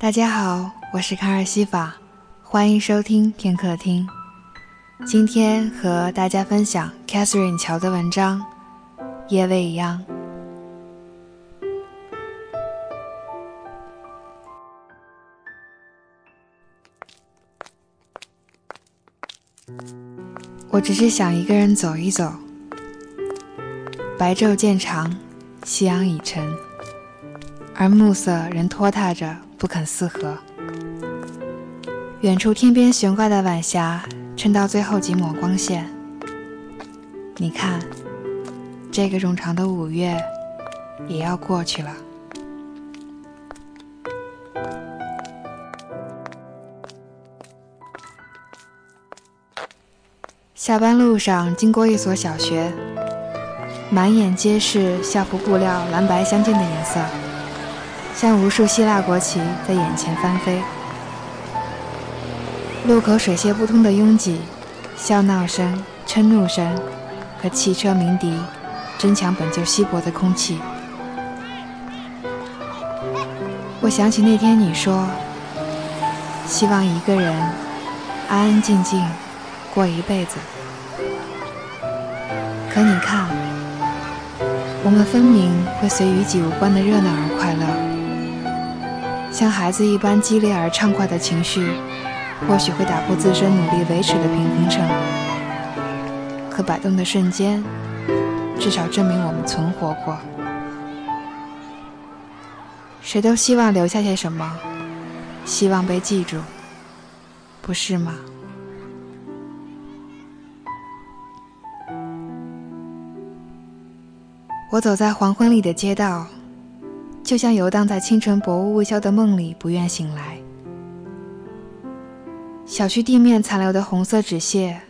大家好，我是卡尔西法，欢迎收听片刻听。今天和大家分享 Catherine 乔的文章《夜未央》。我只是想一个人走一走。白昼渐长，夕阳已沉，而暮色仍拖沓着不肯四合。远处天边悬挂的晚霞，衬到最后几抹光线。你看，这个冗长的五月也要过去了。下班路上经过一所小学，满眼皆是校服布料蓝白相间的颜色，像无数希腊国旗在眼前翻飞。路口水泄不通的拥挤，笑闹声、嗔怒声和汽车鸣笛，争抢本就稀薄的空气。我想起那天你说，希望一个人安安静静过一辈子。可你看，我们分明会随与己无关的热闹而快乐，像孩子一般激烈而畅快的情绪，或许会打破自身努力维持的平衡秤。可摆动的瞬间，至少证明我们存活过。谁都希望留下些什么，希望被记住，不是吗？我走在黄昏里的街道，就像游荡在清晨薄雾未消的梦里，不愿醒来。小区地面残留的红色纸屑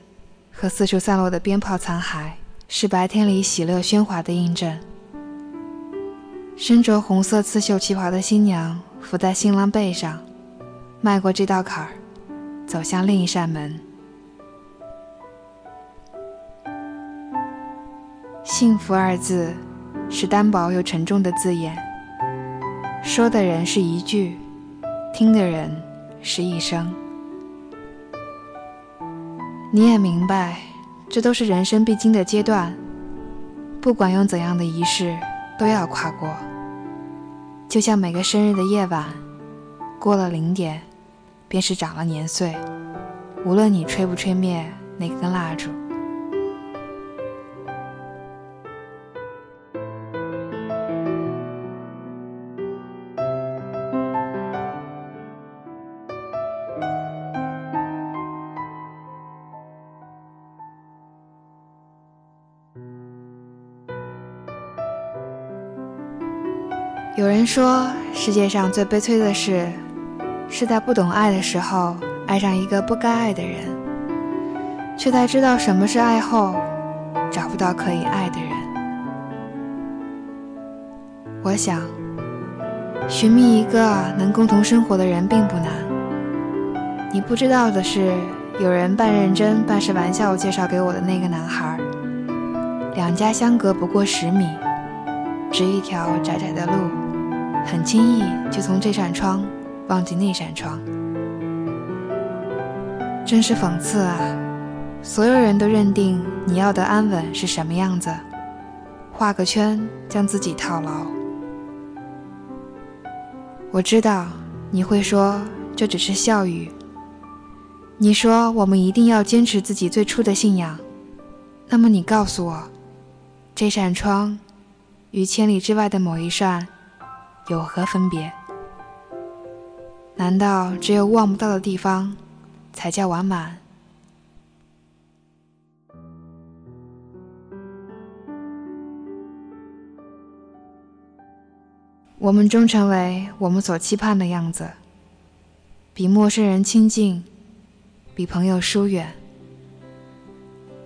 和四处散落的鞭炮残骸，是白天里喜乐喧哗的印证。身着红色刺绣旗袍的新娘伏在新郎背上，迈过这道坎儿，走向另一扇门。幸福二字。是单薄又沉重的字眼，说的人是一句，听的人是一生。你也明白，这都是人生必经的阶段，不管用怎样的仪式，都要跨过。就像每个生日的夜晚，过了零点，便是长了年岁，无论你吹不吹灭那根蜡烛。有人说，世界上最悲催的事，是在不懂爱的时候爱上一个不该爱的人，却在知道什么是爱后，找不到可以爱的人。我想，寻觅一个能共同生活的人并不难。你不知道的是，有人半认真半是玩笑介绍给我的那个男孩，两家相隔不过十米，只一条窄窄的路。很轻易就从这扇窗忘记那扇窗，真是讽刺啊！所有人都认定你要的安稳是什么样子，画个圈将自己套牢。我知道你会说这只是笑语，你说我们一定要坚持自己最初的信仰。那么你告诉我，这扇窗与千里之外的某一扇。有何分别？难道只有望不到的地方才叫完满？我们终成为我们所期盼的样子，比陌生人亲近，比朋友疏远。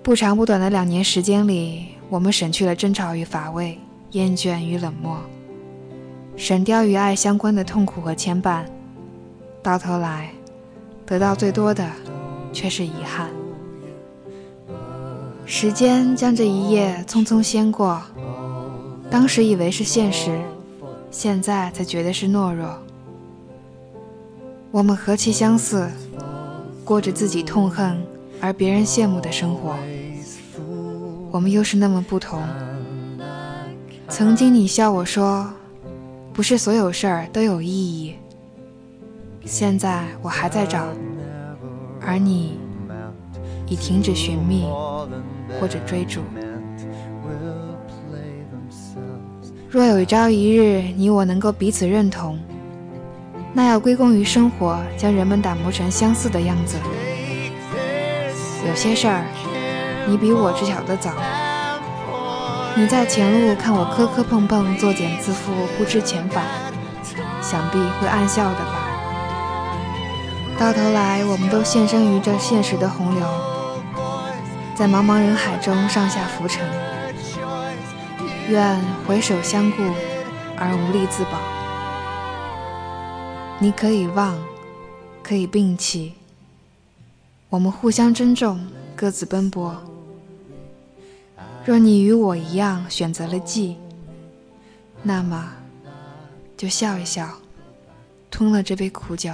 不长不短的两年时间里，我们省去了争吵与乏味，厌倦与冷漠。省掉与爱相关的痛苦和牵绊，到头来，得到最多的却是遗憾。时间将这一夜匆匆先过，当时以为是现实，现在才觉得是懦弱。我们何其相似，过着自己痛恨而别人羡慕的生活。我们又是那么不同。曾经你笑我说，不是所有事儿都有意义。现在我还在找，而你已停止寻觅或者追逐。若有朝一日你我能够彼此认同，那要归功于生活将人们打磨成相似的样子。有些事儿，你比我知晓得早。你在前路看我磕磕碰碰，作茧自缚，不知遣返，想必会暗笑的吧。到头来，我们都献身于这现实的洪流，在茫茫人海中上下浮沉。愿回首相顾而无力自保。你可以忘，可以摒弃，我们互相珍重，各自奔波。若你与我一样选择了记，那么就笑一笑，吞了这杯苦酒。